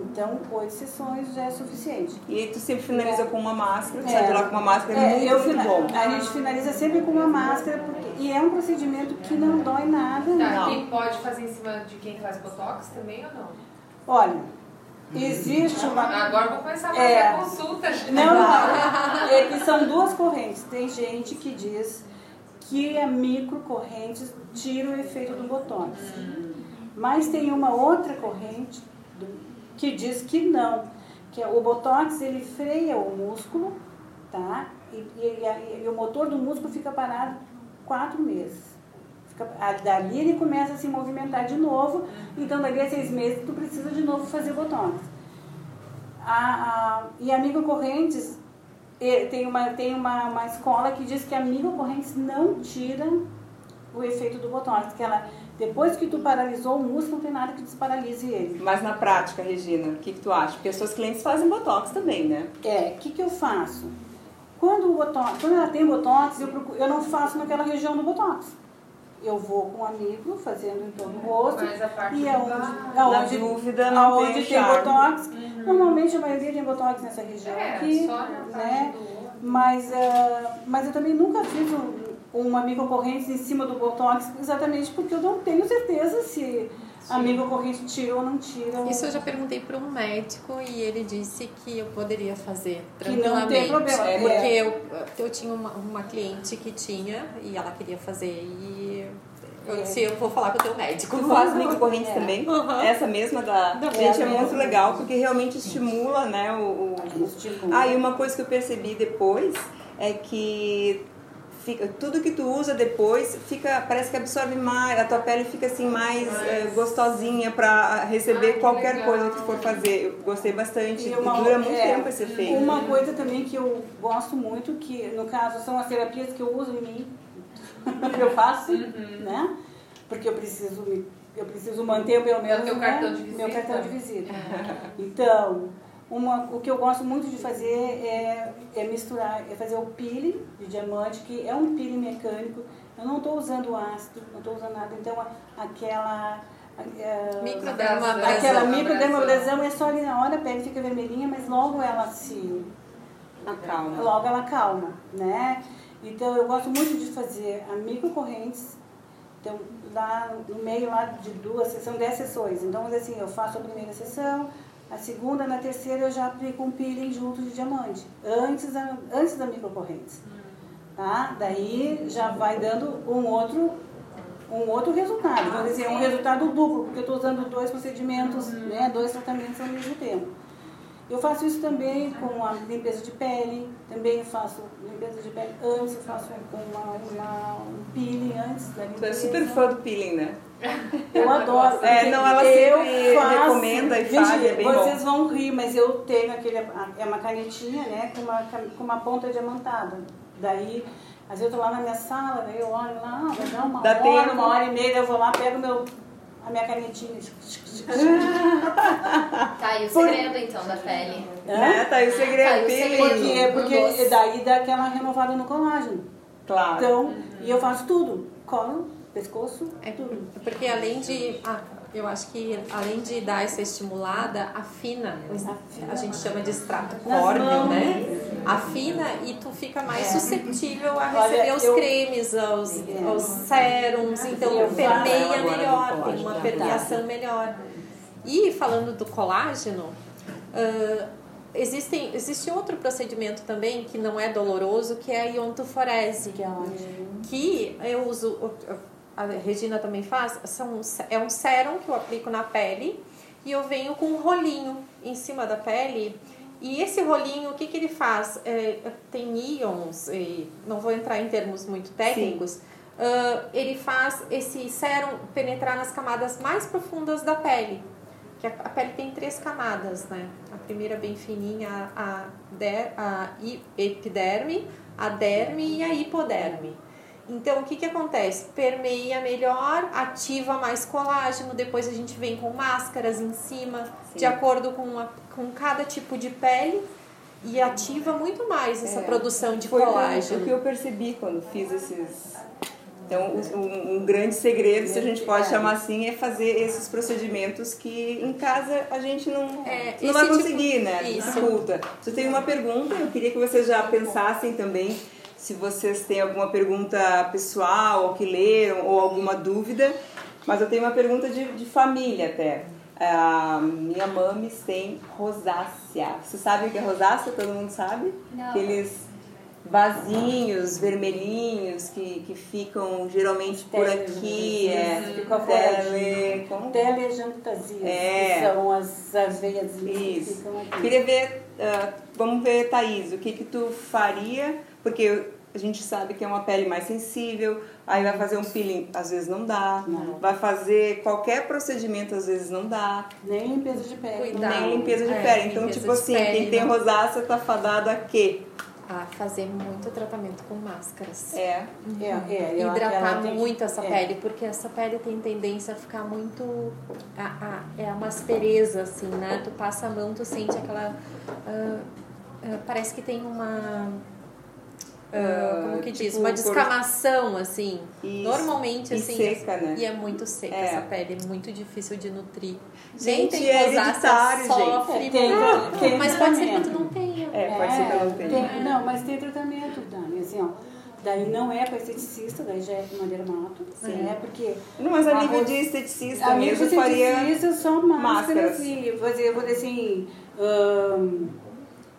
Então, oito sessões já é suficiente. E aí tu sempre finaliza com uma máscara, tu É. sai de lá com uma máscara, é, É, muito, eu muito bom. A gente finaliza sempre com uma máscara, porque, e é um procedimento que não dói nada. Tá, né? quem pode fazer em cima de quem faz botox também ou não? Olha, existe uma. Agora vou começar a fazer É. consulta. gente. Não, não. É que são duas correntes. Tem gente que diz que a microcorrentes tira o efeito do botox. Mas tem uma outra corrente que diz que não. Que é o botox ele freia o músculo, tá? E, e- e e o motor do músculo fica parado quatro meses. Dali ele começa a se movimentar de novo. Então dali a seis meses tu precisa de novo fazer botox. A, a, e Amigo Correntes tem, uma, tem uma, uma escola que diz que Amigo Correntes não tira o efeito do botox, que ela, depois que tu paralisou o músculo, não tem nada que desparalise ele. Mas na prática, Regina, o que, que tu acha? Porque as suas clientes fazem botox também, né? É, o que, que eu faço? Quando, o botox, quando ela tem botox, eu, procuro, eu não faço naquela região do botox. Eu vou com um amigo fazendo em todo o rosto. Mas a parte E do aonde, lado. Na aonde, dúvida, não aonde tem tem botox. Normalmente a maioria tem botox nessa região É, aqui. só na né? Mas, ah, mas eu também nunca fiz um, uma microcorrente em cima do botox, exatamente porque eu não tenho certeza se a microcorrente tira ou não tira. Isso eu já perguntei para um médico e ele disse que eu poderia fazer Que não tem tranquilamente. problema, é. Porque eu, eu tinha uma, uma cliente que tinha e ela queria fazer e eu É. disse, eu vou falar com o teu médico. Tu faz microcorrentes É. também? Uhum. Essa mesma da. Da Gente, é muito legal porque realmente estimula, né? O, o- Estimula. Ah, e uma coisa que eu percebi depois é que fica, tudo que tu usa depois fica, parece que absorve mais, a tua pele fica assim mais eh, gostosinha pra receber Ai, que qualquer legal. coisa que tu for fazer. Eu gostei bastante. E uma- dura muito é, tempo esse efeito. Uma coisa também que eu gosto muito, que no caso são as terapias que eu uso em mim, que eu faço, Uhum. né? Porque eu preciso, eu preciso manter pelo menos né, cartão de meu visita. cartão de visita. Então, uma, o que eu gosto muito de fazer é, é misturar, é fazer o peeling de diamante, que é um peeling mecânico. Eu não estou usando ácido, não estou usando nada. Então, a- aquela... a- Microdermabrasão. Aquela microdermabrasão é só ali na hora, a pele fica vermelhinha, mas logo ela se... Acalma. Logo ela calma, né? Então eu gosto muito de fazer a microcorrentes. Então, lá no meio lá de duas, são dez sessões. Então, assim, eu faço a primeira sessão, a segunda, na terceira eu já aplico um peeling junto de diamante, antes da, antes da microcorrentes. Tá? Daí já vai dando um outro, um outro resultado. Vamos dizer, um resultado duplo, porque eu estou usando dois procedimentos, né, dois tratamentos ao mesmo tempo. Eu faço isso também com a limpeza de pele, também eu faço limpeza de pele antes, eu faço com uma, uma- um peeling antes da Tu limpeza. é super fã do peeling, né? Eu adoro. É, não, ela eu sempre recomenda e Gente, faz, é bem vocês vão rir, mas eu tenho aquele, é uma canetinha, né, com uma, com uma ponta diamantada. Daí, às vezes eu tô lá na minha sala, daí eu olho lá, vai dar uma Dá hora, tempo. uma hora e meia, eu vou lá, pego meu, a minha canetinha. Tá aí o segredo então da pele. Né? Tá aí o segredo. Tá aí o segredo. Porque, é porque daí dá aquela renovada no colágeno. Claro. Então, e eu faço tudo. Colo, pescoço, É, tudo. porque além de. ah, eu acho que além de dar essa estimulada, afina. A gente chama de extrato Nas córneo, mãos. né? Afina e tu fica mais suscetível a receber os eu- cremes, aos, aos sérums, então Eu permeia melhor, tem uma permeação melhor. E falando do colágeno, ah, existem, existe outro procedimento também que não é doloroso, que é a iontoforese. Que é que eu uso, a Regina também faz, são, é um sérum que eu aplico na pele e eu venho com um rolinho em cima da pele. E esse rolinho, o que, que ele faz? É, tem íons, e não vou entrar em termos muito técnicos, ah, ele faz esse sérum penetrar nas camadas mais profundas da pele. que a pele tem três camadas, né? A primeira bem fininha, a, der, a epiderme, a derme e a hipoderme. Então, o que, que acontece? Permeia melhor, ativa mais colágeno, depois a gente vem com máscaras em cima, Sim. de acordo com, a, com cada tipo de pele, e ativa muito mais essa é, produção de colágeno. O que eu percebi quando fiz esses. Então, um, um grande segredo, se a gente pode chamar assim, é fazer esses procedimentos que em casa a gente não, é, não vai tipo conseguir, tipo... né? Dificulta. Se eu tenho uma pergunta, eu queria que vocês já pensassem também se vocês têm alguma pergunta pessoal, ou que leram, ou alguma dúvida. Mas eu tenho uma pergunta de, de família até. A minha mames tem rosácea. Vocês sabem o que é rosácea? Todo mundo sabe? Não. Aqueles vasinhos vermelhinhos que, que ficam geralmente por aqui. É, Fica tele, como? Telejantasia. É. São as, as veias que ficam aqui. Queria ver, uh, vamos ver, Thaís, o que que tu faria porque a gente sabe que é uma pele mais sensível, aí vai fazer um peeling, às vezes não dá, não. vai fazer qualquer procedimento, às vezes não dá. Nem limpeza de pele. Cuidado. Nem limpeza de é, pele. Então, tipo assim, pele, quem tem rosácea tá fadado a quê? A fazer muito tratamento com máscaras. É. Uhum. é, é Hidratar muito tem... essa é. pele, porque essa pele tem tendência a ficar muito. A, a, é uma aspereza, assim, né? Tu passa a mão, tu sente aquela. Uh, uh, parece que tem uma Uh, como que tipo, diz? Uma descamação, assim. Isso. Normalmente, assim. E seca, né? E é muito seca é. essa pele, é muito difícil de nutrir. Gente, tem é hereditário, sofre, gente. Tem, tem mas pode ser que tu não tenha. É, pode ser que eu não tenha. Tem, não, mas tem tratamento, Dani, assim, ó. Daí não é para esteticista, daí já é uma dermato, Sim. né? Porque. Não, mas a nível de esteticista a nível de esteticista são máscaras, máscaras. e vou dizer, vou dizer assim. Um,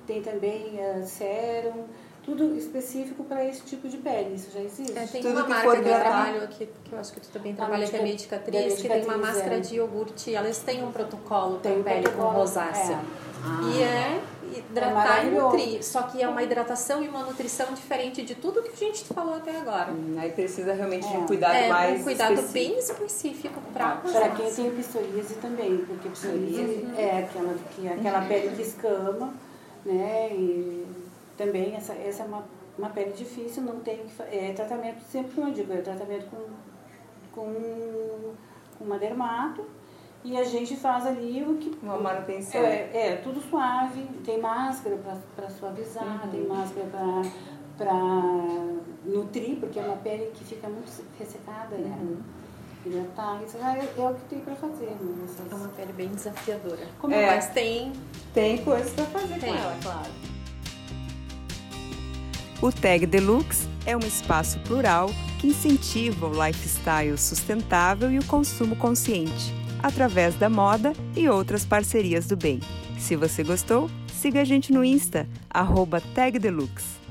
tem também uh, sérum tudo específico para esse tipo de pele. Isso já existe. É, tem tudo uma marca que eu trabalho, que, que eu acho que tu também trabalha, que é a Medicatriz, que tem uma máscara é. de iogurte. Elas têm um protocolo para pele protocolo, com rosácea. É. Ah. E é hidratar é e nutrir. Só que é uma hidratação e uma nutrição diferente de tudo que a gente falou até agora. Hum, aí precisa realmente de um é. cuidado é, mais um cuidado específico. bem específico para ah, Para quem tem psoríase também, porque psoríase uhum. é aquela, que, aquela uhum. pele que escama, né? E também essa, essa é uma, uma pele difícil, não tem que é tratamento sempre como eu digo, é tratamento com, com, com uma dermato e a gente faz ali o que uma manutenção é, é tudo suave, tem máscara para suavizar, uhum. tem máscara para nutrir, porque é uma pele que fica muito ressecada, né? Uhum. Hidratar, isso é, é o que tem para fazer. Né? Essas... É uma pele bem desafiadora. Como é, mas tem, tem coisas para fazer tem. com ela, claro. O Tag Deluxe é um espaço plural que incentiva o lifestyle sustentável e o consumo consciente, através da moda e outras parcerias do bem. Se você gostou, siga a gente no Insta, arroba Tag Deluxe.